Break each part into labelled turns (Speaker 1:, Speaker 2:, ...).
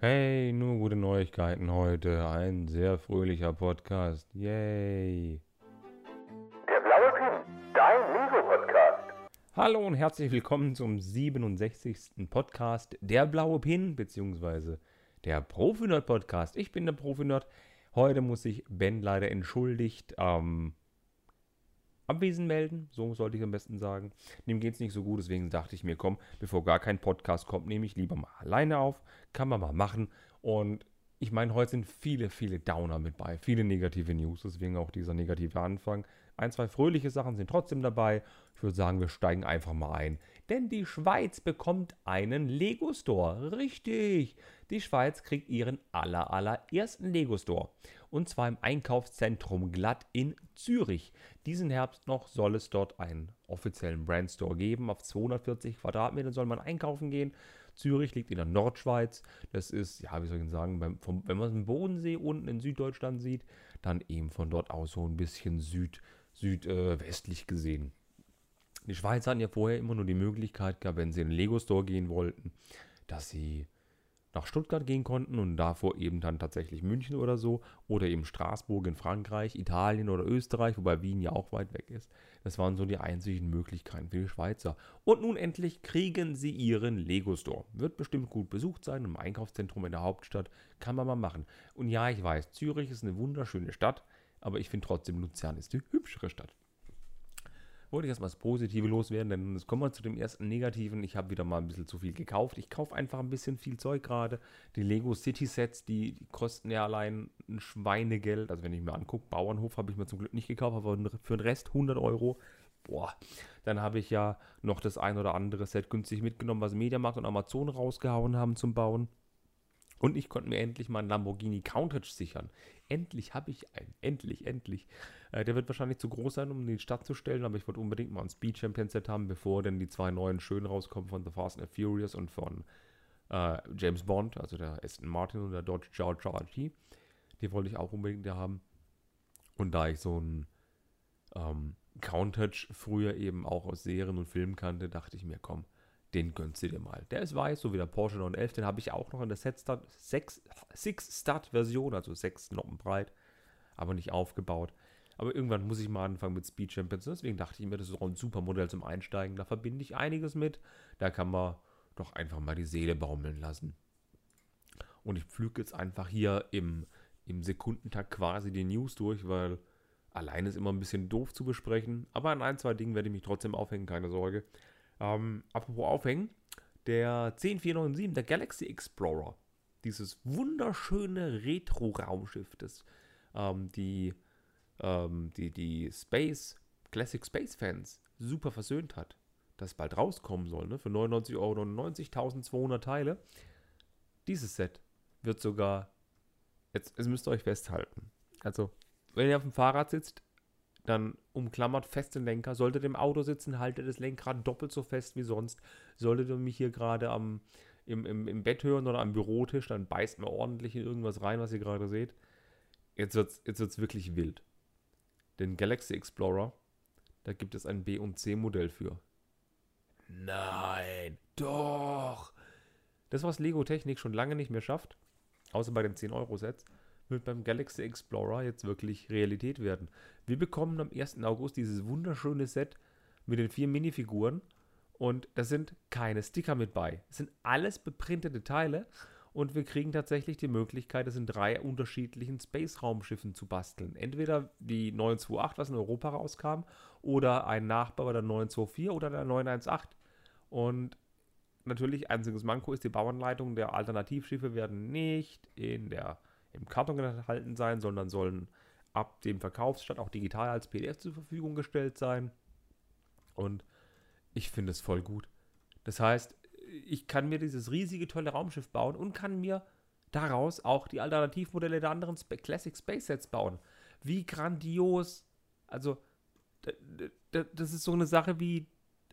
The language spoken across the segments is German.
Speaker 1: Hey, nur gute Neuigkeiten heute. Ein sehr fröhlicher Podcast. Yay.
Speaker 2: Der blaue Pin, dein Lego-Podcast.
Speaker 1: Hallo und herzlich willkommen zum 67. Podcast Der blaue Pin, beziehungsweise der Profi-Nerd Podcast. Ich bin der Profi-Nerd. Heute muss sich Ben leider entschuldigt ähm, abwesend melden, so sollte ich am besten sagen. Dem geht es nicht so gut, deswegen dachte ich mir, komm, bevor gar kein Podcast kommt, nehme ich lieber mal alleine auf. Kann man mal machen. Und ich meine, heute sind viele, viele Downer mit bei, viele negative News, deswegen auch dieser negative Anfang. Ein, zwei fröhliche Sachen sind trotzdem dabei. Ich würde sagen, wir steigen einfach mal ein. Denn die Schweiz bekommt einen Lego Store. Richtig! Die Schweiz kriegt ihren aller, allerersten Lego Store. Und zwar im Einkaufszentrum Glatt in Zürich. Diesen Herbst noch soll es dort einen offiziellen Brand Store geben. Auf 240 Quadratmetern soll man einkaufen gehen. Zürich liegt in der Nordschweiz. Das ist, ja, wie soll ich sagen, beim, vom, wenn man den Bodensee unten in Süddeutschland sieht, dann eben von dort aus so ein bisschen süd, südwestlich äh, gesehen. Die Schweiz hatten ja vorher immer nur die Möglichkeit gehabt, wenn sie in den Lego Store gehen wollten, dass sie nach Stuttgart gehen konnten und davor eben dann tatsächlich München oder so oder eben Straßburg in Frankreich, Italien oder Österreich, wobei Wien ja auch weit weg ist. Das waren so die einzigen Möglichkeiten für die Schweizer. Und nun endlich kriegen sie ihren Lego Store. Wird bestimmt gut besucht sein im Einkaufszentrum in der Hauptstadt. Kann man mal machen. Und ja, ich weiß, Zürich ist eine wunderschöne Stadt, aber ich finde trotzdem Luzern ist die hübschere Stadt wollte ich erstmal das Positive loswerden, denn jetzt kommen wir zu dem ersten Negativen. Ich habe wieder mal ein bisschen zu viel gekauft. Ich kaufe einfach ein bisschen viel Zeug gerade. Die Lego City Sets, die, die, kosten ja allein ein Schweinegeld. Also wenn ich mir angucke, Bauernhof habe ich mir zum Glück nicht gekauft, aber für den Rest 100 Euro. Boah, dann habe ich ja noch das ein oder andere Set günstig mitgenommen, was Mediamarkt und Amazon rausgehauen haben zum Bauen. Und ich konnte mir endlich mal einen Lamborghini Countach sichern. Endlich habe ich einen. Endlich, endlich. Äh, der wird wahrscheinlich zu groß sein, um in die Stadt zu stellen, aber ich wollte unbedingt mal ein Speed Champion Set haben, bevor denn die zwei neuen schön rauskommen von The Fast and Furious und von äh, James Bond, also der Aston Martin und der Dodge Charger RT. Die wollte ich auch unbedingt haben. Und da ich so einen ähm, Countach früher eben auch aus Serien und Filmen kannte, dachte ich mir, komm, den gönnst du dir mal. Der ist weiß, so wie der Porsche 911, den habe ich auch noch in der Set Start 6 Six Start Version, also 6 Noppen breit, aber nicht aufgebaut. Aber irgendwann muss ich mal anfangen mit Speed Champions. Deswegen dachte ich mir, das ist auch ein super Modell zum Einsteigen. Da verbinde ich einiges mit. Da kann man doch einfach mal die Seele baumeln lassen. Und ich pflüge jetzt einfach hier im, im Sekundentakt quasi die News durch, weil alleine ist immer ein bisschen doof zu besprechen. Aber an ein, zwei Dingen werde ich mich trotzdem aufhängen, keine Sorge. Ähm, apropos aufhängen, der 10497, der Galaxy Explorer, dieses wunderschöne Retro-Raumschiff, das ähm, die, ähm, die, die Space, Classic Space Fans super versöhnt hat, das bald rauskommen soll, ne? für 99,99 Euro, 1200 Teile. Dieses Set wird sogar, jetzt, jetzt müsst ihr euch festhalten. Also, wenn ihr auf dem Fahrrad sitzt, dann umklammert fest den Lenker. Solltet ihr im Auto sitzen, haltet das Lenkrad doppelt so fest wie sonst. Solltet ihr mich hier gerade am, im, im, im Bett hören oder am Bürotisch, dann beißt mir ordentlich in irgendwas rein, was ihr gerade seht. Jetzt wird es jetzt wird's wirklich wild. Den Galaxy Explorer, da gibt es ein B- und C-Modell für. Nein, doch. Das, was Lego Technik schon lange nicht mehr schafft, außer bei den 10-Euro-Sets, wird beim Galaxy Explorer jetzt wirklich Realität werden. Wir bekommen am 1. August dieses wunderschöne Set mit den vier Minifiguren und da sind keine Sticker mit bei. Es sind alles beprintete Teile und wir kriegen tatsächlich die Möglichkeit, es in drei unterschiedlichen Space-Raumschiffen zu basteln. Entweder die 928, was in Europa rauskam, oder ein Nachbau der 924 oder der 918. Und natürlich, einziges Manko ist die Bauanleitung der Alternativschiffe werden nicht in der im Karton enthalten sein, sondern sollen ab dem Verkaufsstand auch digital als PDF zur Verfügung gestellt sein. Und ich finde es voll gut. Das heißt, ich kann mir dieses riesige, tolle Raumschiff bauen und kann mir daraus auch die Alternativmodelle der anderen Sp Classic Space Sets bauen. Wie grandios. Also, das ist so eine Sache wie,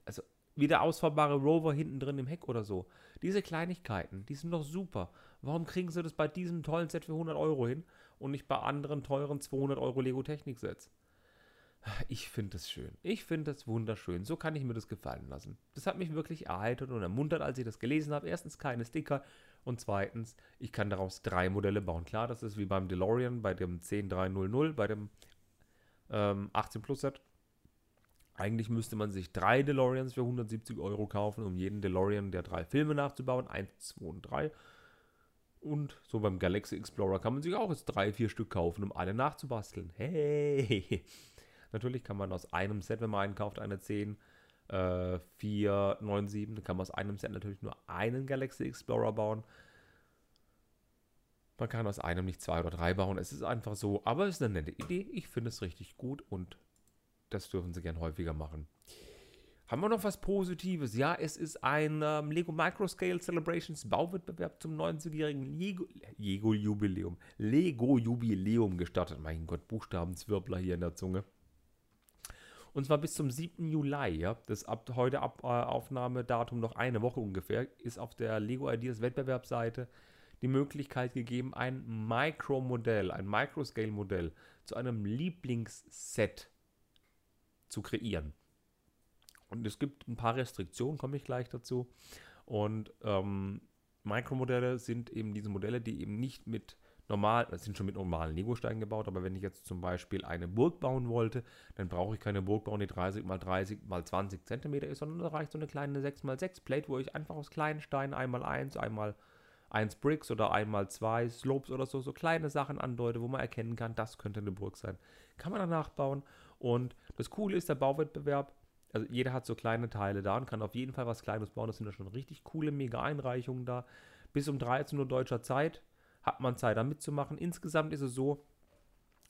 Speaker 1: also wie der ausfahrbare Rover hinten drin im Heck oder so. Diese Kleinigkeiten, die sind doch super. Warum kriegen sie das bei diesem tollen Set für 100 Euro hin und nicht bei anderen teuren 200 Euro Lego Technik Sets? Ich finde das schön. Ich finde das wunderschön. So kann ich mir das gefallen lassen. Das hat mich wirklich erheitert und ermuntert, als ich das gelesen habe. Erstens keine Sticker Und zweitens, ich kann daraus drei Modelle bauen. Klar, das ist wie beim DeLorean, bei dem 10300, bei dem ähm, 18 Plus Set. Eigentlich müsste man sich drei DeLoreans für 170 Euro kaufen, um jeden DeLorean der drei Filme nachzubauen. 1, 2 und 3. Und so beim Galaxy Explorer kann man sich auch jetzt drei, vier Stück kaufen, um alle nachzubasteln. Hey! Natürlich kann man aus einem Set, wenn man einkauft, eine 10, äh, 4, 9, 7, dann kann man aus einem Set natürlich nur einen Galaxy Explorer bauen. Man kann aus einem nicht zwei oder drei bauen. Es ist einfach so, aber es ist eine nette Idee. Ich finde es richtig gut und das dürfen sie gern häufiger machen. Haben wir noch was Positives? Ja, es ist ein ähm, Lego Microscale Celebrations Bauwettbewerb zum 90-jährigen Lego, Lego Jubiläum. Lego Jubiläum gestartet. Mein Gott, Buchstabenzwirbler hier in der Zunge. Und zwar bis zum 7. Juli, ja. Das ab heute ab äh, Aufnahmedatum noch eine Woche ungefähr, ist auf der Lego Ideas Wettbewerbsseite die Möglichkeit gegeben, ein Micro-Modell, ein Microscale-Modell zu einem Lieblingsset zu kreieren. Und es gibt ein paar Restriktionen, komme ich gleich dazu. Und ähm, Mikromodelle sind eben diese Modelle, die eben nicht mit normal, das sind schon mit normalen Lego-Steinen gebaut, aber wenn ich jetzt zum Beispiel eine Burg bauen wollte, dann brauche ich keine Burg bauen, die 30 mal 30 mal 20 cm ist, sondern da reicht so eine kleine 6 mal 6 Plate, wo ich einfach aus kleinen Steinen einmal 1, einmal 1 Bricks oder einmal 2 Slopes oder so, so kleine Sachen andeute, wo man erkennen kann, das könnte eine Burg sein. Kann man danach bauen und das Coole ist, der Bauwettbewerb, also jeder hat so kleine Teile da und kann auf jeden Fall was Kleines bauen. Das sind ja schon richtig coole Mega-Einreichungen da. Bis um 13 Uhr deutscher Zeit hat man Zeit, da mitzumachen. Insgesamt ist es so,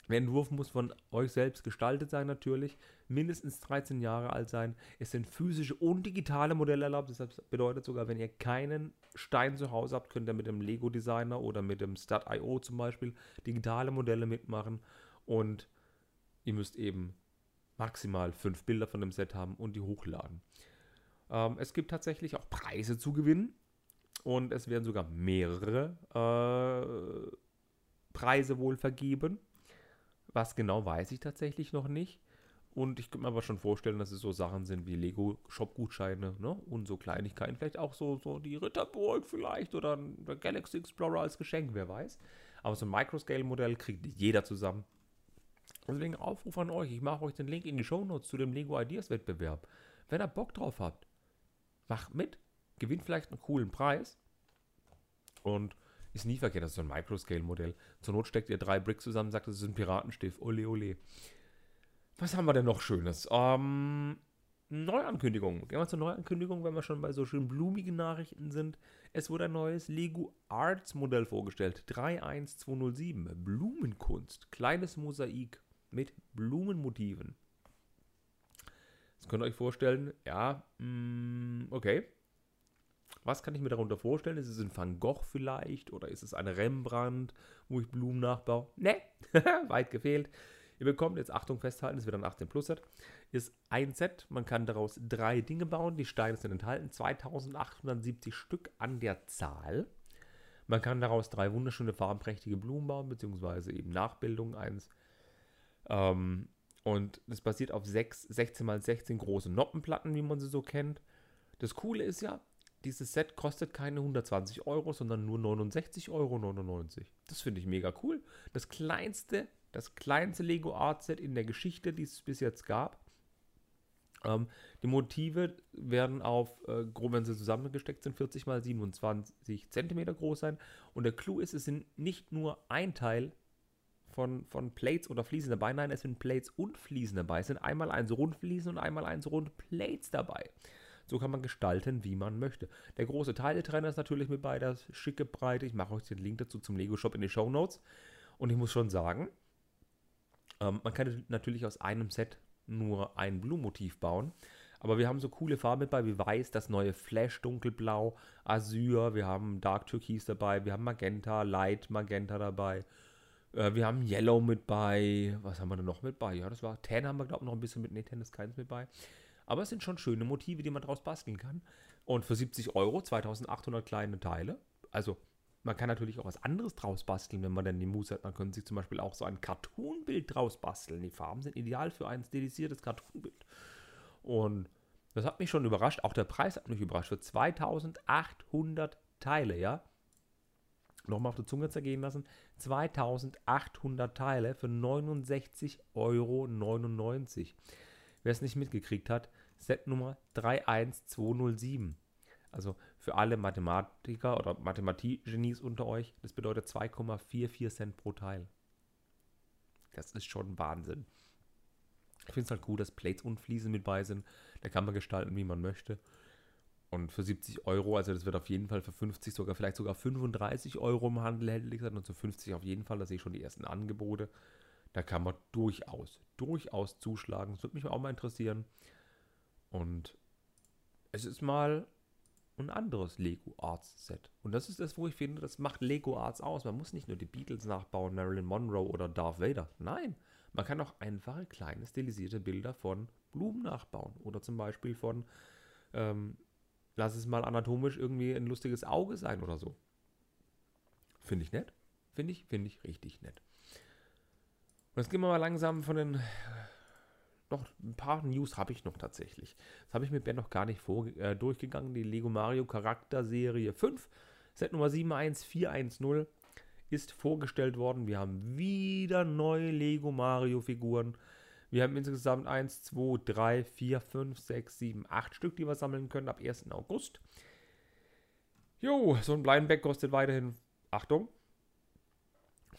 Speaker 1: der Entwurf muss von euch selbst gestaltet sein natürlich, mindestens 13 Jahre alt sein. Es sind physische und digitale Modelle erlaubt. Das bedeutet sogar, wenn ihr keinen Stein zu Hause habt, könnt ihr mit dem Lego Designer oder mit dem Stud.io zum Beispiel digitale Modelle mitmachen. Und ihr müsst eben maximal fünf Bilder von dem Set haben und die hochladen. Ähm, es gibt tatsächlich auch Preise zu gewinnen. Und es werden sogar mehrere äh, Preise wohl vergeben. Was genau weiß ich tatsächlich noch nicht. Und ich könnte mir aber schon vorstellen, dass es so Sachen sind wie Lego-Shop-Gutscheine ne? und so Kleinigkeiten. Vielleicht auch so, so die Ritterburg vielleicht oder der Galaxy Explorer als Geschenk, wer weiß. Aber so ein Microscale-Modell kriegt jeder zusammen. Deswegen Aufruf an euch. Ich mache euch den Link in die Show Notes zu dem Lego Ideas Wettbewerb. Wenn ihr Bock drauf habt, macht mit. Gewinnt vielleicht einen coolen Preis. Und ist nie verkehrt, das ist so ein Microscale-Modell. Zur Not steckt ihr drei Bricks zusammen, sagt, das ist ein Piratenstift. Ole, ole. Was haben wir denn noch Schönes? Ähm, Neuankündigung. Gehen wir zur Neuankündigung, wenn wir schon bei so schön blumigen Nachrichten sind. Es wurde ein neues Lego Arts Modell vorgestellt. 31207. Blumenkunst. Kleines Mosaik mit Blumenmotiven. Das könnt ihr euch vorstellen. Ja, mm, okay. Was kann ich mir darunter vorstellen? Ist es ein Van Gogh vielleicht? Oder ist es ein Rembrandt, wo ich Blumen nachbaue? Ne, weit gefehlt. Ihr bekommt jetzt, Achtung festhalten, es wird ein 18 Plus Set, ist ein Set. Man kann daraus drei Dinge bauen. Die Steine sind enthalten, 2870 Stück an der Zahl. Man kann daraus drei wunderschöne farbenprächtige Blumen bauen, beziehungsweise eben Nachbildungen eins. Ähm, und das basiert auf sechs, 16 x 16 große Noppenplatten, wie man sie so kennt. Das Coole ist ja, dieses Set kostet keine 120 Euro, sondern nur 69,99 Euro. Das finde ich mega cool. Das kleinste, das kleinste Lego Art Set in der Geschichte, die es bis jetzt gab. Ähm, die Motive werden auf, äh, wenn sie zusammengesteckt sind, 40 x 27 cm groß sein. Und der Clou ist, es sind nicht nur ein Teil von, von Plates oder Fliesen dabei, nein, es sind Plates und Fliesen dabei. Es sind einmal eins Rundfliesen und einmal eins Rundplates dabei. So kann man gestalten, wie man möchte. Der große Teiletrenner ist natürlich mit bei, das schicke Breite. Ich mache euch den Link dazu zum Lego Shop in die Show Notes. Und ich muss schon sagen, ähm, man kann natürlich aus einem Set nur ein Blumenmotiv bauen. Aber wir haben so coole Farben mit bei wie Weiß, das neue Flash Dunkelblau, Azur, wir haben Dark Türkis dabei, wir haben Magenta, Light Magenta dabei. Äh, wir haben Yellow mit bei. Was haben wir denn noch mit bei? Ja, das war Tan haben wir, glaube ich, noch ein bisschen mit. Nee, Tan ist keins mit bei. Aber es sind schon schöne Motive, die man draus basteln kann. Und für 70 Euro 2800 kleine Teile. Also man kann natürlich auch was anderes draus basteln, wenn man denn die Muße hat. Man könnte sich zum Beispiel auch so ein Cartoonbild draus basteln. Die Farben sind ideal für ein stilisiertes Cartoonbild. Und das hat mich schon überrascht. Auch der Preis hat mich überrascht. Für 2800 Teile, ja. Nochmal auf der Zunge zergehen lassen. 2800 Teile für 69,99 Euro. Wer es nicht mitgekriegt hat, Set Nummer 31207. Also für alle Mathematiker oder Mathematikgenies unter euch, das bedeutet 2,44 Cent pro Teil. Das ist schon Wahnsinn. Ich finde es halt cool, dass Plates und Fliesen mit bei sind. Da kann man gestalten, wie man möchte. Und für 70 Euro, also das wird auf jeden Fall für 50, sogar vielleicht sogar 35 Euro im Handel erhältlich sein. Und zu 50 auf jeden Fall, da sehe ich schon die ersten Angebote. Da kann man durchaus, durchaus zuschlagen. Das würde mich auch mal interessieren. Und es ist mal ein anderes Lego Arts Set. Und das ist das, wo ich finde, das macht Lego Arts aus. Man muss nicht nur die Beatles nachbauen, Marilyn Monroe oder Darth Vader. Nein, man kann auch einfache kleine stilisierte Bilder von Blumen nachbauen. Oder zum Beispiel von, ähm, lass es mal anatomisch irgendwie ein lustiges Auge sein oder so. Finde ich nett. Finde ich, finde ich richtig nett. Und jetzt gehen wir mal langsam von den noch ein paar News habe ich noch tatsächlich. Das habe ich mit Ben noch gar nicht vor, äh, durchgegangen. Die Lego Mario Charakterserie 5, Set Nummer 71410, ist vorgestellt worden. Wir haben wieder neue Lego Mario Figuren. Wir haben insgesamt 1, 2, 3, 4, 5, 6, 7, 8 Stück, die wir sammeln können ab 1. August. Jo, so ein Blindback kostet weiterhin, Achtung,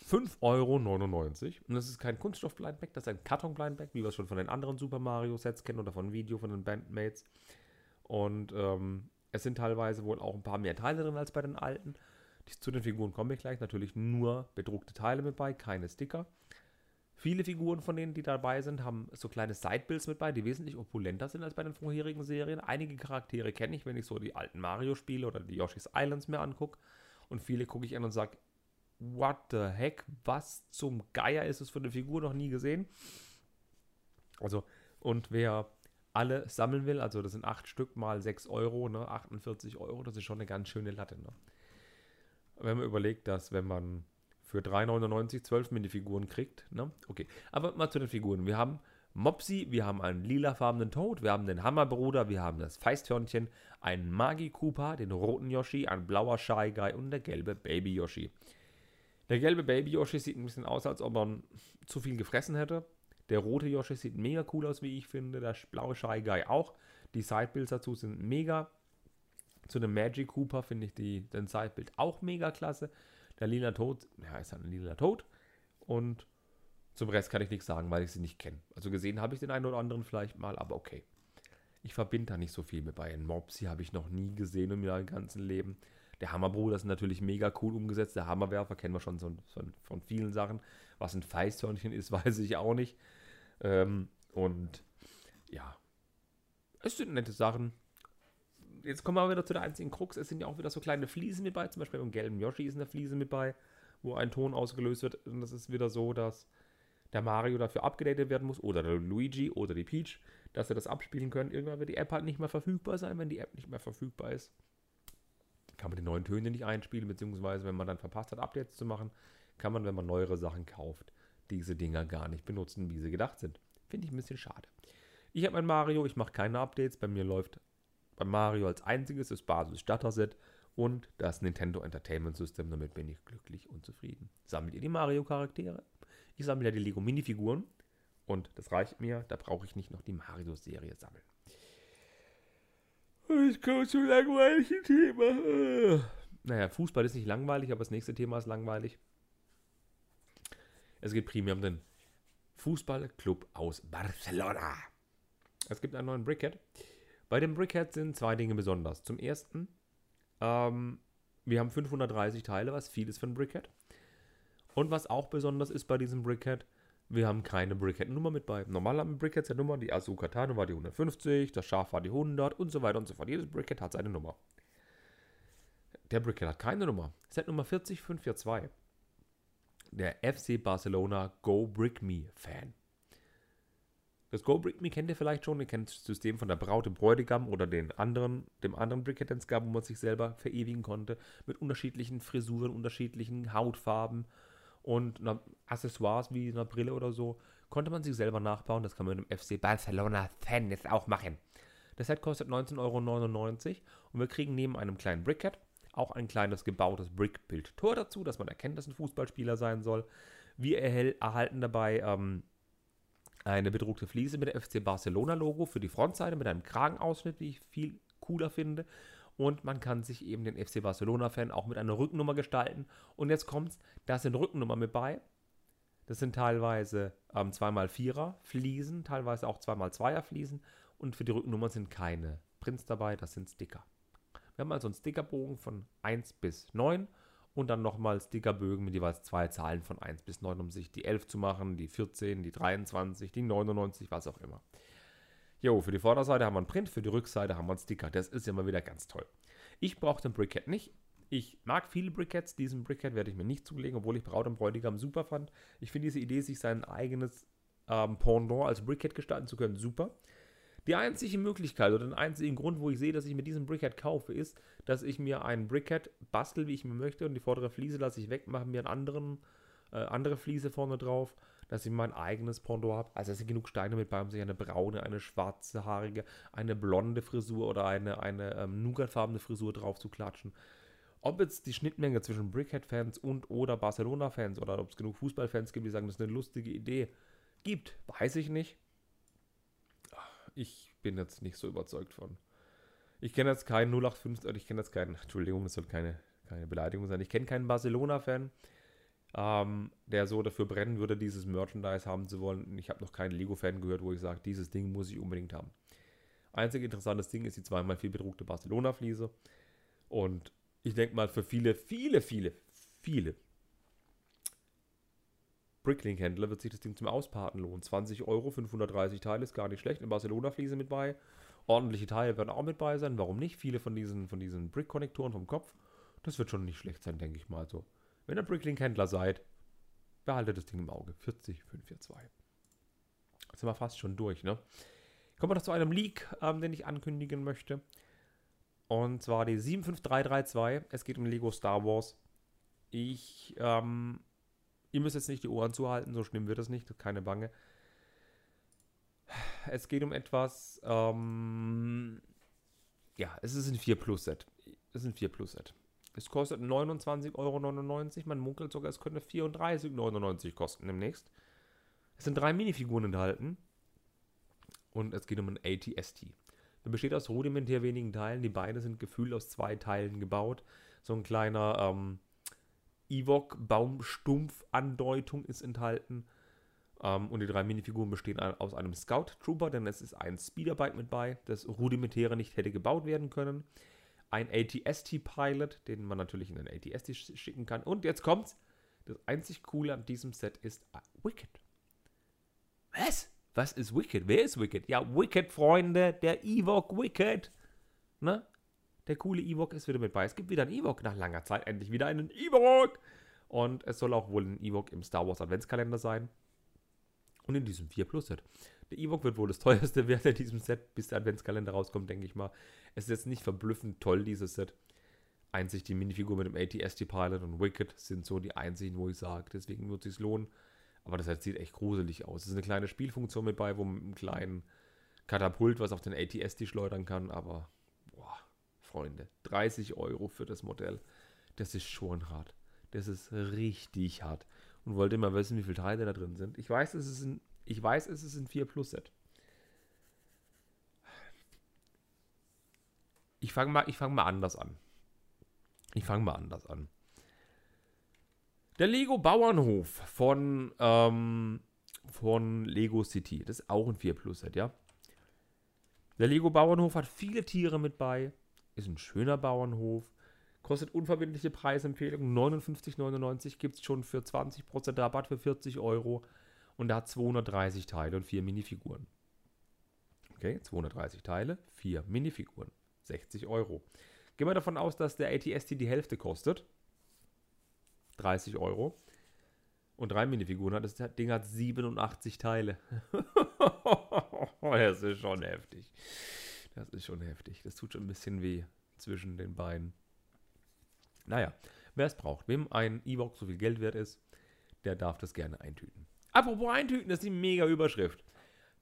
Speaker 1: 5,99 Euro. Und das ist kein Kunststoff-Blindback, das ist ein Karton-Blindback, wie wir es schon von den anderen Super Mario-Sets kennen oder von Video von den Bandmates. Und ähm, es sind teilweise wohl auch ein paar mehr Teile drin als bei den alten. Zu den Figuren komme ich gleich. Natürlich nur bedruckte Teile mit bei, keine Sticker. Viele Figuren von denen, die dabei sind, haben so kleine Sidebills mit bei, die wesentlich opulenter sind als bei den vorherigen Serien. Einige Charaktere kenne ich, wenn ich so die alten Mario-Spiele oder die Yoshi's Islands mir angucke. Und viele gucke ich an und sage, what the heck, was zum Geier ist es für eine Figur noch nie gesehen. Also, und wer alle sammeln will, also das sind 8 Stück mal 6 Euro, ne, 48 Euro, das ist schon eine ganz schöne Latte. Ne? Wenn man überlegt, dass wenn man für 3,99 12 Minifiguren kriegt, ne? Okay, aber mal zu den Figuren. Wir haben Mopsy, wir haben einen lilafarbenen Toad, wir haben den Hammerbruder, wir haben das Feisthörnchen, einen Magi Koopa, den roten Yoshi, ein blauer Shy Guy und der gelbe Baby Yoshi. Der gelbe Baby Yoshi sieht ein bisschen aus, als ob er zu viel gefressen hätte. Der rote Yoshi sieht mega cool aus, wie ich finde. Der blaue Shy Guy auch. Die Sidebuilds dazu sind mega. Zu dem Magic Cooper finde ich die, den Sidebild auch mega klasse. Der lila Tod, ja, ist ein lila Tod. Und zum Rest kann ich nichts sagen, weil ich sie nicht kenne. Also gesehen habe ich den einen oder anderen vielleicht mal, aber okay. Ich verbinde da nicht so viel mit bei. Ein Mopsy habe ich noch nie gesehen in meinem ganzen Leben. Der Hammerbruder ist natürlich mega cool umgesetzt. Der Hammerwerfer kennen wir schon so, so, von vielen Sachen. Was ein Feisthörnchen ist, weiß ich auch nicht. Ähm, und ja, es sind nette Sachen. Jetzt kommen wir wieder zu der einzigen Krux. Es sind ja auch wieder so kleine Fliesen mit bei. Zum Beispiel beim gelben Yoshi ist eine Fliese mit bei, wo ein Ton ausgelöst wird. Und das ist wieder so, dass der Mario dafür abgedatet werden muss oder der Luigi oder die Peach, dass sie das abspielen können. Irgendwann wird die App halt nicht mehr verfügbar sein, wenn die App nicht mehr verfügbar ist kann man die neuen Töne nicht einspielen, beziehungsweise wenn man dann verpasst hat, Updates zu machen, kann man, wenn man neuere Sachen kauft, diese Dinger gar nicht benutzen, wie sie gedacht sind. Finde ich ein bisschen schade. Ich habe mein Mario, ich mache keine Updates. Bei mir läuft beim Mario als einziges das Basis-Starter-Set und das Nintendo Entertainment System. Damit bin ich glücklich und zufrieden. Sammelt ihr die Mario-Charaktere? Ich sammle ja die Lego-Minifiguren und das reicht mir. Da brauche ich nicht noch die Mario-Serie sammeln. Ich komme zu langweiligen Thema. Naja, Fußball ist nicht langweilig, aber das nächste Thema ist langweilig. Es geht primär um den Fußballclub aus Barcelona. Es gibt einen neuen Brickhead. Bei dem Brickhead sind zwei Dinge besonders. Zum ersten, ähm, wir haben 530 Teile, was viel ist für ein Brickhead. Und was auch besonders ist bei diesem Brickhead, wir haben keine Brickhead-Nummer mit bei. Normal haben Brickheads ja Nummer. Die Azukatano war die 150, das Schaf war die 100 und so weiter und so fort. Jedes Brickhead hat seine Nummer. Der Brickhead hat keine Nummer. Set Nummer 40542. Der FC Barcelona Go Brick Me Fan. Das Go Brick Me kennt ihr vielleicht schon. Ihr kennt das System von der Braut, dem Bräutigam oder den anderen, dem anderen Brickhead, es gab, wo man sich selber verewigen konnte. Mit unterschiedlichen Frisuren, unterschiedlichen Hautfarben und Accessoires wie eine Brille oder so, konnte man sich selber nachbauen. Das kann man mit dem FC Barcelona Fan jetzt auch machen. Das Set kostet 19,99 Euro und wir kriegen neben einem kleinen Brickhead auch ein kleines gebautes Brickbild-Tor dazu, dass man erkennt, dass ein Fußballspieler sein soll. Wir erhalten dabei ähm, eine bedruckte Fliese mit der FC Barcelona-Logo für die Frontseite mit einem Kragenausschnitt, wie ich viel cooler finde. Und man kann sich eben den FC Barcelona-Fan auch mit einer Rückennummer gestalten. Und jetzt kommt's, da sind Rückennummer mit bei. Das sind teilweise ähm, 2x4er Fliesen, teilweise auch 2x2er Fliesen. Und für die Rückennummer sind keine Prints dabei, das sind Sticker. Wir haben also einen Stickerbogen von 1 bis 9 und dann nochmal Stickerbögen mit jeweils zwei Zahlen von 1 bis 9, um sich die 11 zu machen, die 14, die 23, die 99, was auch immer. Jo, für die Vorderseite haben wir einen Print, für die Rückseite haben wir einen Sticker. Das ist immer wieder ganz toll. Ich brauche den Brickhead nicht. Ich mag viele Brickheads. Diesen Brickhead werde ich mir nicht zulegen, obwohl ich Braut und Bräutigam super fand. Ich finde diese Idee, sich sein eigenes ähm, Pendant als Brickhead gestalten zu können, super. Die einzige Möglichkeit oder den einzigen Grund, wo ich sehe, dass ich mir diesen Brickhead kaufe, ist, dass ich mir einen Brickhead bastel, wie ich mir möchte, und die vordere Fliese lasse ich weg, mache mir einen anderen, äh, andere Fliese vorne drauf, dass ich mein eigenes Pendant habe. Also es sind genug Steine mit bei, um sich eine braune, eine schwarze, haarige, eine blonde Frisur oder eine, eine ähm, nougatfarbene Frisur drauf zu klatschen. Ob jetzt die Schnittmenge zwischen Brickhead-Fans und oder Barcelona-Fans oder ob es genug Fußballfans gibt, die sagen, das ist eine lustige Idee, gibt, weiß ich nicht ich bin jetzt nicht so überzeugt von. Ich kenne jetzt keinen 0815, oder ich kenne jetzt keinen, Entschuldigung, das soll keine, keine Beleidigung sein. Ich kenne keinen Barcelona-Fan, ähm, der so dafür brennen würde, dieses Merchandise haben zu wollen. Ich habe noch keinen Lego-Fan gehört, wo ich sage, dieses Ding muss ich unbedingt haben. Einzig interessantes Ding ist die zweimal viel bedruckte Barcelona-Fliese. Und ich denke mal, für viele, viele, viele, viele Bricklink-Händler wird sich das Ding zum Ausparten lohnen. 20 Euro, 530 Teile ist gar nicht schlecht. In Barcelona-Fliese mit bei. Ordentliche Teile werden auch mit bei sein. Warum nicht? Viele von diesen, von diesen Brick-Konnektoren vom Kopf. Das wird schon nicht schlecht sein, denke ich mal so. Wenn ihr Bricklink-Händler seid, behaltet das Ding im Auge. 40, 542. Jetzt sind wir fast schon durch, ne? Kommen wir noch zu einem Leak, ähm, den ich ankündigen möchte. Und zwar die 75332. Es geht um Lego Star Wars. Ich ähm, Ihr müsst jetzt nicht die Ohren zuhalten, so schlimm wird es nicht, keine Bange. Es geht um etwas, ähm, ja, es ist ein 4 Plus Set. Es ist ein 4 Plus Set. Es kostet 29,99 Euro. Man munkelt sogar, es könnte 34,99 kosten demnächst. Es sind drei Minifiguren enthalten. Und es geht um ein ATST. Er besteht aus rudimentär wenigen Teilen. Die Beine sind gefühlt aus zwei Teilen gebaut. So ein kleiner ähm, Ewok-Baumstumpf-Andeutung ist enthalten. Ähm, und die drei Minifiguren bestehen aus einem Scout Trooper, denn es ist ein Speederbike mit bei, das rudimentäre nicht hätte gebaut werden können. Ein ATST-Pilot, den man natürlich in den ATST schicken kann. Und jetzt kommt's. Das einzig Coole an diesem Set ist uh, Wicked. Was? Was ist Wicked? Wer ist Wicked? Ja, Wicked, Freunde, der Ewok Wicked. Ne? Der coole Ewok ist wieder mit bei. Es gibt wieder einen Ewok nach langer Zeit. Endlich wieder einen Ewok. Und es soll auch wohl ein Ewok im Star Wars Adventskalender sein. Und in diesem 4 Plus Set. Der Ewok wird wohl das teuerste werden in diesem Set, bis der Adventskalender rauskommt, denke ich mal. Es ist jetzt nicht verblüffend toll, dieses Set. Einzig die Minifigur mit dem ATST Pilot und Wicked sind so die einzigen, wo ich sage, deswegen wird es sich lohnen. Aber das Set sieht echt gruselig aus. Es ist eine kleine Spielfunktion mit bei, wo man mit einem kleinen Katapult was auf den ATST schleudern kann, aber Freunde. 30 Euro für das Modell. Das ist schon hart. Das ist richtig hart. Und wollte mal wissen, wie viele Teile da drin sind. Ich weiß, es ist ein, ich weiß, es ist ein 4 Plus Set. Ich fange mal, fang mal anders an. Ich fange mal anders an. Der Lego Bauernhof von, ähm, von Lego City. Das ist auch ein 4 Plus Set, ja. Der Lego Bauernhof hat viele Tiere mit bei. Ist ein schöner Bauernhof. Kostet unverbindliche Preisempfehlung. 59,99 gibt es schon für 20% Rabatt für 40 Euro. Und er hat 230 Teile und 4 Minifiguren. Okay, 230 Teile, 4 Minifiguren. 60 Euro. Gehen wir davon aus, dass der ATST die Hälfte kostet. 30 Euro. Und drei Minifiguren hat. Das Ding hat 87 Teile. das ist schon heftig. Das ist schon heftig. Das tut schon ein bisschen weh zwischen den Beinen. Naja, wer es braucht, wem ein E-Box so viel Geld wert ist, der darf das gerne eintüten. Apropos eintüten, das ist die mega Überschrift.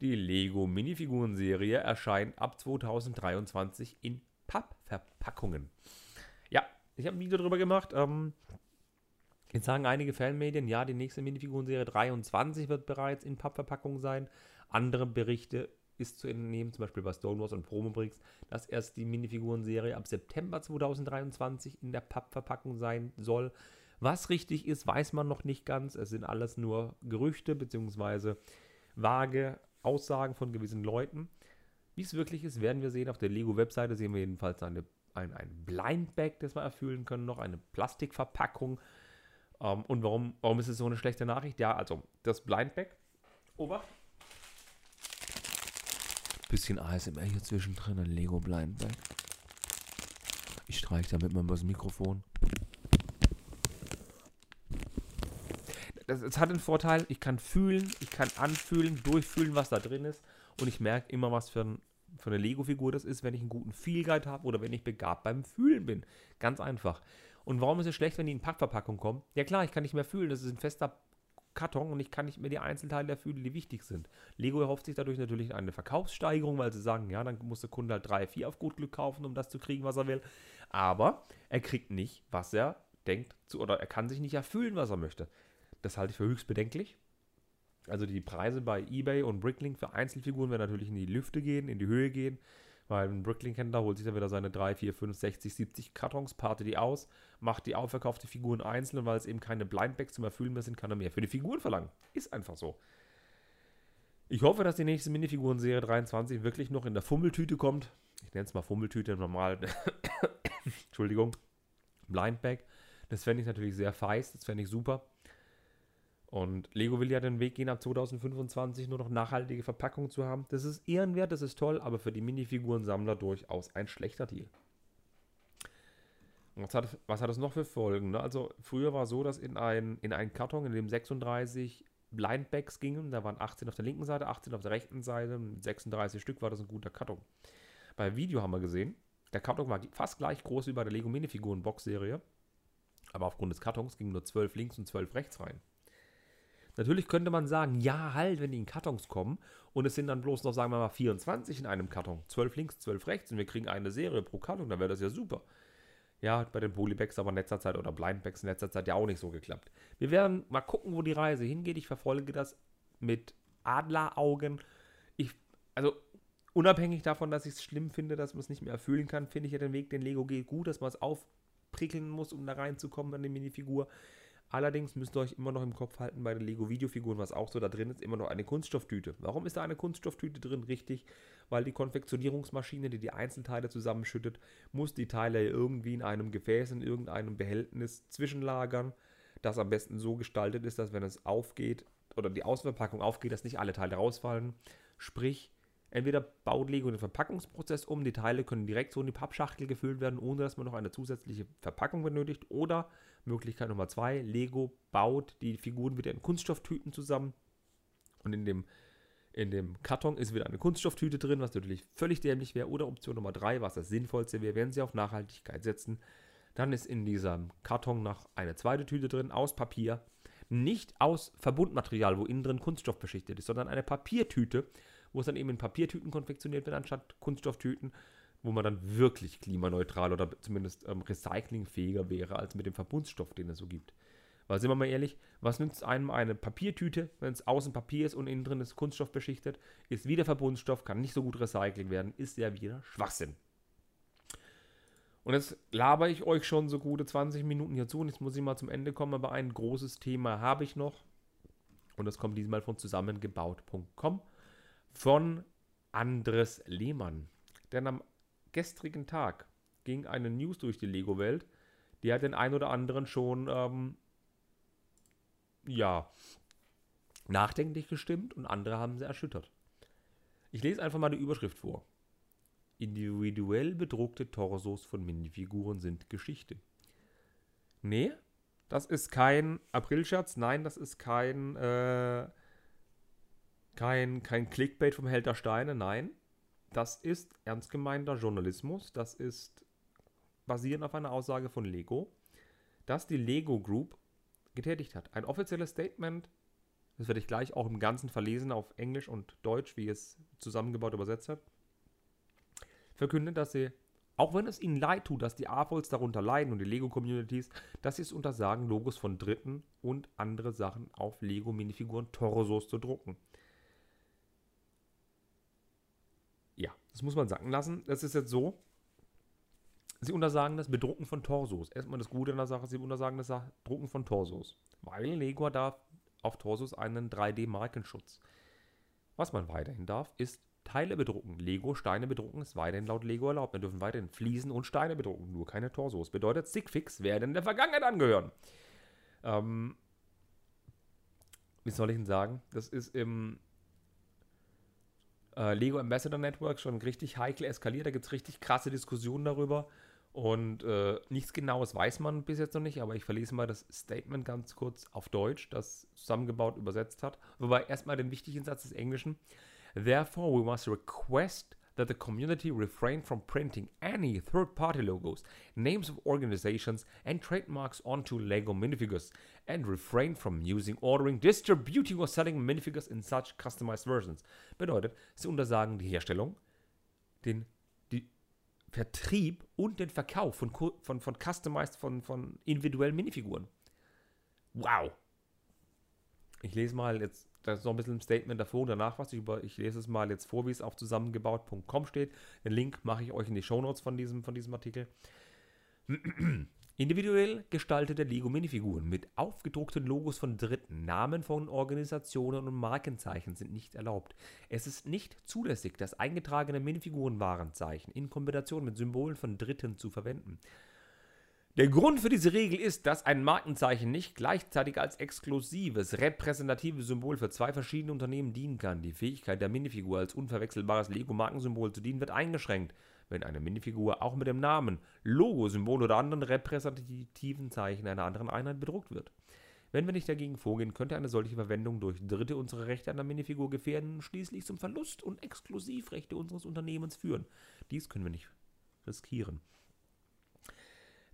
Speaker 1: Die Lego Minifiguren-Serie erscheint ab 2023 in Pappverpackungen. Ja, ich habe ein Video darüber gemacht. Ähm, jetzt sagen einige Fanmedien, ja, die nächste Minifigurenserie 23 wird bereits in Pappverpackung sein. Andere Berichte ist zu entnehmen, zum Beispiel bei Stonewalls und Promobricks, dass erst die Minifigurenserie ab September 2023 in der Pappverpackung sein soll. Was richtig ist, weiß man noch nicht ganz. Es sind alles nur Gerüchte bzw. vage Aussagen von gewissen Leuten. Wie es wirklich ist, werden wir sehen. Auf der Lego-Webseite sehen wir jedenfalls eine, ein, ein Blindbag, das wir erfüllen können, noch eine Plastikverpackung. Ähm, und warum, warum ist es so eine schlechte Nachricht? Ja, also das Blindbag. Obacht. Bisschen ASMR hier zwischendrin, ein Lego Blindbag. Ich streiche damit mal das Mikrofon. Das, das hat den Vorteil, ich kann fühlen, ich kann anfühlen, durchfühlen, was da drin ist. Und ich merke immer, was für, ein, für eine Lego-Figur das ist, wenn ich einen guten Feel-Guide habe oder wenn ich begabt beim Fühlen bin. Ganz einfach. Und warum ist es schlecht, wenn die in Packverpackung kommen? Ja klar, ich kann nicht mehr fühlen. Das ist ein fester Karton und ich kann nicht mehr die Einzelteile erfüllen, die wichtig sind. Lego erhofft sich dadurch natürlich eine Verkaufssteigerung, weil sie sagen, ja, dann muss der Kunde halt drei, vier auf gut Glück kaufen, um das zu kriegen, was er will. Aber er kriegt nicht, was er denkt, zu, oder er kann sich nicht erfüllen, was er möchte. Das halte ich für höchst bedenklich. Also die Preise bei eBay und Bricklink für Einzelfiguren werden natürlich in die Lüfte gehen, in die Höhe gehen, weil ein Bricklink-Händler holt sich dann wieder seine 3, 4, 5, 60, 70 Kartons, partet die aus, macht die aufverkaufte Figuren einzeln und weil es eben keine Blindbags zum Erfüllen mehr sind, kann er mehr für die Figuren verlangen. Ist einfach so. Ich hoffe, dass die nächste Minifiguren-Serie 23 wirklich noch in der Fummeltüte kommt. Ich nenne es mal Fummeltüte, normal. Entschuldigung. Blindbag. Das fände ich natürlich sehr feist, das fände ich super. Und Lego will ja den Weg gehen, ab 2025 nur noch nachhaltige Verpackungen zu haben. Das ist ehrenwert, das ist toll, aber für die Minifiguren-Sammler durchaus ein schlechter Deal. Was hat, was hat das noch für Folgen? Ne? Also früher war es so, dass in, ein, in einen Karton, in dem 36 Blindbags gingen, da waren 18 auf der linken Seite, 18 auf der rechten Seite, 36 Stück war das ein guter Karton. Bei Video haben wir gesehen, der Karton war fast gleich groß wie bei der Lego Minifiguren Box Serie, aber aufgrund des Kartons gingen nur 12 links und 12 rechts rein. Natürlich könnte man sagen, ja, halt, wenn die in Kartons kommen und es sind dann bloß noch, sagen wir mal, 24 in einem Karton, 12 links, 12 rechts und wir kriegen eine Serie pro Karton, dann wäre das ja super. Ja, hat bei den Polybags aber in letzter Zeit oder Blindbags in letzter Zeit ja auch nicht so geklappt. Wir werden mal gucken, wo die Reise hingeht. Ich verfolge das mit Adleraugen. Ich, also unabhängig davon, dass ich es schlimm finde, dass man es nicht mehr erfüllen kann, finde ich ja den Weg, den Lego geht, gut, dass man es aufprickeln muss, um da reinzukommen an die Minifigur. Allerdings müsst ihr euch immer noch im Kopf halten bei den Lego-Videofiguren, was auch so da drin ist, immer noch eine Kunststofftüte. Warum ist da eine Kunststofftüte drin? Richtig, weil die Konfektionierungsmaschine, die die Einzelteile zusammenschüttet, muss die Teile irgendwie in einem Gefäß, in irgendeinem Behältnis zwischenlagern, das am besten so gestaltet ist, dass wenn es aufgeht oder die Außenverpackung aufgeht, dass nicht alle Teile rausfallen. Sprich, Entweder baut Lego den Verpackungsprozess um, die Teile können direkt so in die Pappschachtel gefüllt werden, ohne dass man noch eine zusätzliche Verpackung benötigt. Oder Möglichkeit Nummer zwei, Lego baut die Figuren wieder in Kunststofftüten zusammen. Und in dem, in dem Karton ist wieder eine Kunststofftüte drin, was natürlich völlig dämlich wäre. Oder Option Nummer drei, was das Sinnvollste wäre, wenn sie auf Nachhaltigkeit setzen. Dann ist in diesem Karton noch eine zweite Tüte drin aus Papier. Nicht aus Verbundmaterial, wo innen drin Kunststoff beschichtet ist, sondern eine Papiertüte, wo es dann eben in Papiertüten konfektioniert wird, anstatt Kunststofftüten, wo man dann wirklich klimaneutral oder zumindest ähm, recyclingfähiger wäre, als mit dem Verbundstoff, den es so gibt. Weil sind wir mal ehrlich, was nützt einem eine Papiertüte, wenn es außen Papier ist und innen drin ist Kunststoff beschichtet, ist wieder Verbundstoff, kann nicht so gut recycelt werden, ist ja wieder Schwachsinn. Und jetzt laber ich euch schon so gute 20 Minuten hier zu und jetzt muss ich mal zum Ende kommen, aber ein großes Thema habe ich noch. Und das kommt diesmal von zusammengebaut.com von Andres Lehmann. Denn am gestrigen Tag ging eine News durch die Lego-Welt, die hat den ein oder anderen schon, ähm, ja, nachdenklich gestimmt und andere haben sie erschüttert. Ich lese einfach mal die Überschrift vor. Individuell bedruckte Torsos von Minifiguren sind Geschichte. Nee, das ist kein Aprilscherz, nein, das ist kein äh, kein, kein Clickbait vom Held der Steine, nein. Das ist ernst gemeinter Journalismus. Das ist basierend auf einer Aussage von Lego, dass die Lego Group getätigt hat. Ein offizielles Statement, das werde ich gleich auch im Ganzen verlesen auf Englisch und Deutsch, wie es zusammengebaut übersetzt hat, verkündet, dass sie Auch wenn es ihnen leid tut, dass die AFOLs darunter leiden und die Lego-Communities, dass sie es untersagen, Logos von Dritten und andere Sachen auf Lego-Minifiguren Torsos zu drucken. Ja, das muss man sagen lassen. Das ist jetzt so. Sie untersagen das Bedrucken von Torsos. Erstmal das Gute in der Sache, sie untersagen das Drucken von Torsos. Weil Lego darf auf Torsos einen 3D-Markenschutz. Was man weiterhin darf, ist Teile bedrucken. Lego Steine bedrucken ist weiterhin laut Lego erlaubt. Wir dürfen weiterhin Fliesen und Steine bedrucken, nur keine Torsos. Bedeutet, Stickfix werden der Vergangenheit angehören. Ähm, wie soll ich denn sagen? Das ist im äh, Lego Ambassador Network schon richtig heikel eskaliert. Da gibt es richtig krasse Diskussionen darüber. Und äh, nichts Genaues weiß man bis jetzt noch nicht, aber ich verlese mal das Statement ganz kurz auf Deutsch, das zusammengebaut übersetzt hat. Wobei erstmal den wichtigen Satz des Englischen. Therefore, we must request that the community refrain from printing any third party logos, names of organizations, and trademarks onto LEGO minifigures, and refrain from using, ordering, distributing or selling minifigures in such customized versions. Bedeutet, sie untersagen die Herstellung, den Vertrieb und den Verkauf von, von, von customized, von, von individuellen Minifiguren. Wow! Ich lese mal jetzt da ist noch ein bisschen ein Statement davor und danach was. Ich, über, ich lese es mal jetzt vor, wie es auf zusammengebaut.com steht. Den Link mache ich euch in die Shownotes von diesem, von diesem Artikel. Individuell gestaltete Lego-Minifiguren mit aufgedruckten Logos von Dritten, Namen von Organisationen und Markenzeichen sind nicht erlaubt. Es ist nicht zulässig, das eingetragene Minifigurenwarenzeichen in Kombination mit Symbolen von Dritten zu verwenden. Der Grund für diese Regel ist, dass ein Markenzeichen nicht gleichzeitig als exklusives, repräsentatives Symbol für zwei verschiedene Unternehmen dienen kann. Die Fähigkeit der Minifigur als unverwechselbares Lego-Markensymbol zu dienen wird eingeschränkt, wenn eine Minifigur auch mit dem Namen, Logo, Symbol oder anderen repräsentativen Zeichen einer anderen Einheit bedruckt wird. Wenn wir nicht dagegen vorgehen, könnte eine solche Verwendung durch Dritte unsere Rechte an der Minifigur gefährden und schließlich zum Verlust und Exklusivrechte unseres Unternehmens führen. Dies können wir nicht riskieren.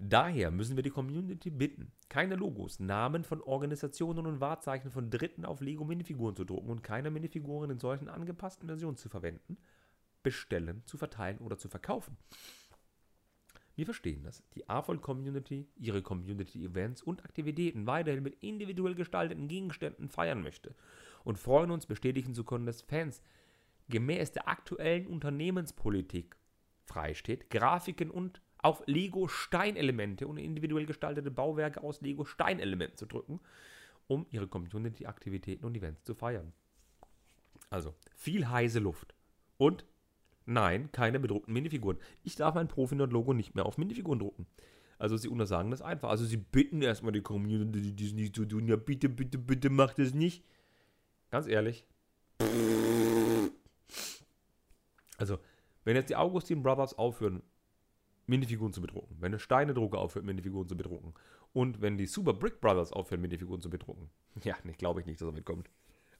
Speaker 1: Daher müssen wir die Community bitten, keine Logos, Namen von Organisationen und Wahrzeichen von Dritten auf Lego-Minifiguren zu drucken und keine Minifiguren in solchen angepassten Versionen zu verwenden, bestellen, zu verteilen oder zu verkaufen. Wir verstehen, dass die AFOL-Community ihre Community-Events und Aktivitäten weiterhin mit individuell gestalteten Gegenständen feiern möchte und freuen uns, bestätigen zu können, dass Fans gemäß der aktuellen Unternehmenspolitik freisteht, Grafiken und auf Lego-Steinelemente und individuell gestaltete Bauwerke aus Lego-Steinelementen zu drücken, um ihre Community-Aktivitäten und Events zu feiern. Also, viel heiße Luft. Und nein, keine bedruckten Minifiguren. Ich darf mein Profinord-Logo nicht mehr auf Minifiguren drucken. Also sie untersagen das einfach. Also sie bitten erstmal die Community, das nicht zu tun. Ja, bitte, bitte, bitte macht das nicht. Ganz ehrlich. Also, wenn jetzt die Augustin Brothers aufhören, Minifiguren zu bedrucken, wenn der Steinedrucker aufhört, Minifiguren zu bedrucken und wenn die Super Brick Brothers aufhören, Minifiguren zu bedrucken. Ja, nee, glaube ich nicht, dass er mitkommt.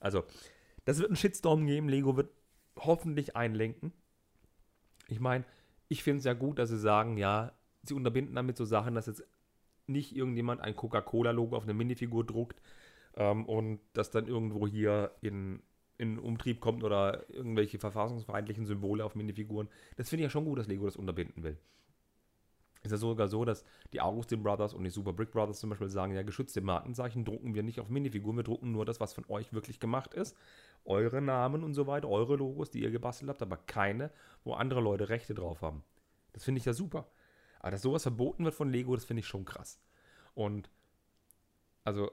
Speaker 1: Also, das wird einen Shitstorm geben. Lego wird hoffentlich einlenken. Ich meine, ich finde es ja gut, dass sie sagen, ja, sie unterbinden damit so Sachen, dass jetzt nicht irgendjemand ein Coca-Cola-Logo auf eine Minifigur druckt ähm, und das dann irgendwo hier in, in Umtrieb kommt oder irgendwelche verfassungsfeindlichen Symbole auf Minifiguren. Das finde ich ja schon gut, dass Lego das unterbinden will ist ja sogar so, dass die Augustin Brothers und die Super Brick Brothers zum Beispiel sagen, ja, geschützte Markenzeichen drucken wir nicht auf Minifiguren, wir drucken nur das, was von euch wirklich gemacht ist. Eure Namen und so weiter, eure Logos, die ihr gebastelt habt, aber keine, wo andere Leute Rechte drauf haben. Das finde ich ja super. Aber dass sowas verboten wird von Lego, das finde ich schon krass. Und also,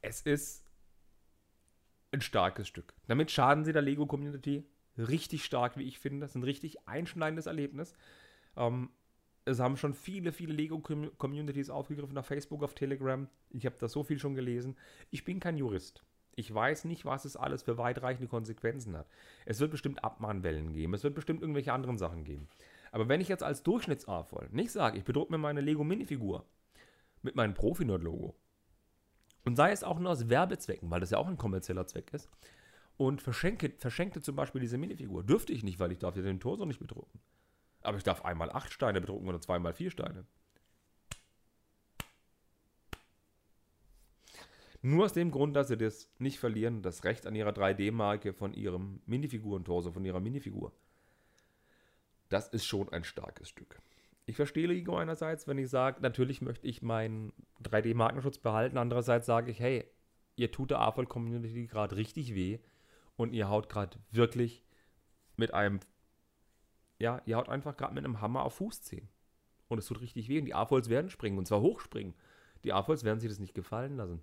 Speaker 1: es ist ein starkes Stück. Damit schaden sie der Lego-Community richtig stark, wie ich finde. Das ist ein richtig einschneidendes Erlebnis. Ähm, es haben schon viele, viele Lego-Communities aufgegriffen auf Facebook, auf Telegram. Ich habe da so viel schon gelesen. Ich bin kein Jurist. Ich weiß nicht, was es alles für weitreichende Konsequenzen hat. Es wird bestimmt Abmahnwellen geben. Es wird bestimmt irgendwelche anderen Sachen geben. Aber wenn ich jetzt als Durchschnittsarvoll nicht sage, ich bedrucke mir meine Lego-Minifigur mit meinem Profi-Nerd-Logo und sei es auch nur aus Werbezwecken, weil das ja auch ein kommerzieller Zweck ist, und verschenke, verschenkte zum Beispiel diese Minifigur, dürfte ich nicht, weil ich darf ja den Torso nicht bedrucken. Aber ich darf einmal acht Steine bedrucken oder zweimal vier Steine. Nur aus dem Grund, dass sie das nicht verlieren, das Recht an ihrer 3D-Marke von ihrem Minifigurentorso, von ihrer Minifigur. Das ist schon ein starkes Stück. ich verstehe Lego einerseits, wenn ich sage, natürlich möchte ich meinen 3D-Markenschutz behalten. Andererseits sage ich, hey, ihr tut der AFOL-Community gerade richtig weh und ihr haut gerade wirklich mit einem, ja, ihr haut einfach gerade mit einem Hammer auf Fußzehen. Und es tut richtig weh und die AFOLs werden springen und zwar hochspringen. Die AFOLs werden sich das nicht gefallen lassen.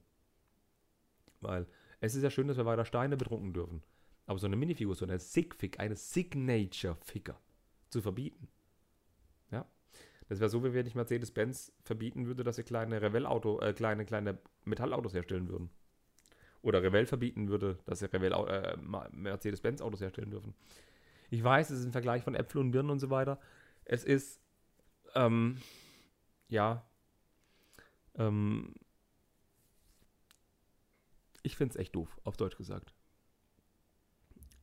Speaker 1: Weil es ist ja schön, dass wir weiter Steine bedrucken dürfen. Aber so eine Minifigur, so eine Sigfig, eine Signature-Figure zu verbieten. Ja. Das wäre so, wie wenn ich Mercedes-Benz verbieten würde, dass sie kleine Revell-Auto, äh, kleine, kleine Metallautos herstellen würden. Oder Revell verbieten würde, dass sie Revell, äh, Mercedes-Benz-Autos herstellen dürfen. Ich weiß, es ist ein Vergleich von Äpfel und Birnen und so weiter. Es ist, ähm, ja, ähm, ich finde es echt doof, auf Deutsch gesagt.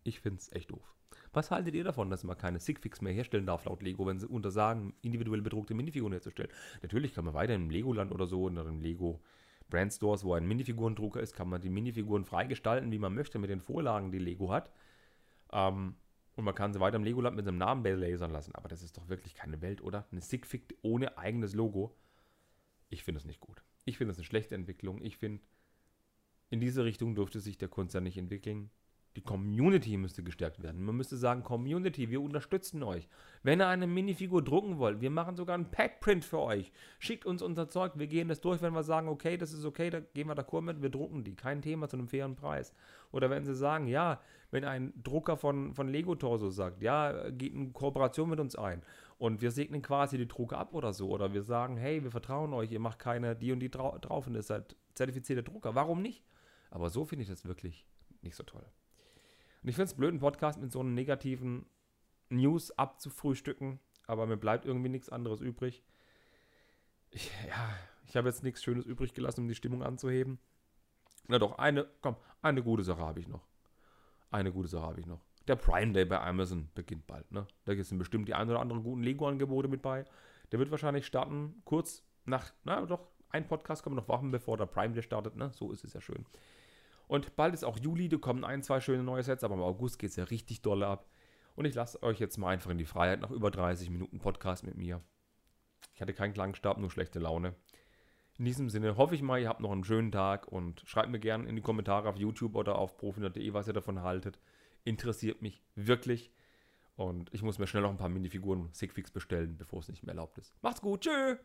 Speaker 1: Ich finde es echt doof. Was haltet ihr davon, dass man keine Sigfix mehr herstellen darf, laut Lego, wenn sie untersagen, individuell bedruckte Minifiguren herzustellen? Natürlich kann man weiter im Legoland oder so, in den Lego Brand Stores, wo ein Minifigurendrucker ist, kann man die Minifiguren freigestalten, wie man möchte, mit den Vorlagen, die Lego hat. Ähm, und man kann sie weiter im Legoland mit seinem Namen lasern lassen. Aber das ist doch wirklich keine Welt, oder? Eine Sigfig ohne eigenes Logo. Ich finde es nicht gut. Ich finde es eine schlechte Entwicklung. Ich finde, in diese Richtung dürfte sich der Konzern nicht entwickeln. Die Community müsste gestärkt werden. Man müsste sagen, Community, wir unterstützen euch. Wenn ihr eine Minifigur drucken wollt, wir machen sogar einen Packprint für euch. Schickt uns unser Zeug, wir gehen das durch, wenn wir sagen, okay, das ist okay, da gehen wir d'accord mit, wir drucken die. Kein Thema zu einem fairen Preis. Oder wenn sie sagen, ja, wenn ein Drucker von, von Lego Torso sagt, ja, geht in Kooperation mit uns ein und wir segnen quasi die Drucker ab oder so. Oder wir sagen, hey, wir vertrauen euch, ihr macht keine die und die drauf und ihr seid zertifizierte Drucker. Warum nicht? Aber so finde ich das wirklich nicht so toll. Und ich finde es blöd, einen Podcast mit so einem negativen News abzufrühstücken, aber mir bleibt irgendwie nichts anderes übrig. Ich, ja, ich habe jetzt nichts Schönes übrig gelassen, um die Stimmung anzuheben. Na doch, eine, komm, eine gute Sache habe ich noch. Eine gute Sache habe ich noch. Der Prime Day bei Amazon beginnt bald, ne? Da sind bestimmt die ein oder anderen guten Lego-Angebote mit bei. Der wird wahrscheinlich starten, kurz nach, na doch, ein Podcast wir noch warten, bevor der Prime Day startet, ne? So ist es ja schön. Und bald ist auch Juli, da kommen ein, zwei schöne neue Sets, aber im August geht es ja richtig doll ab. Und ich lasse euch jetzt mal einfach in die Freiheit nach über 30 Minuten Podcast mit mir. Ich hatte keinen Klangstab, nur schlechte Laune. In diesem Sinne hoffe ich mal, ihr habt noch einen schönen Tag und schreibt mir gerne in die Kommentare auf YouTube oder auf profi.de, was ihr davon haltet. Interessiert mich wirklich. Und ich muss mir schnell noch ein paar Minifiguren Sigfix bestellen, bevor es nicht mehr erlaubt ist. Macht's gut, tschö!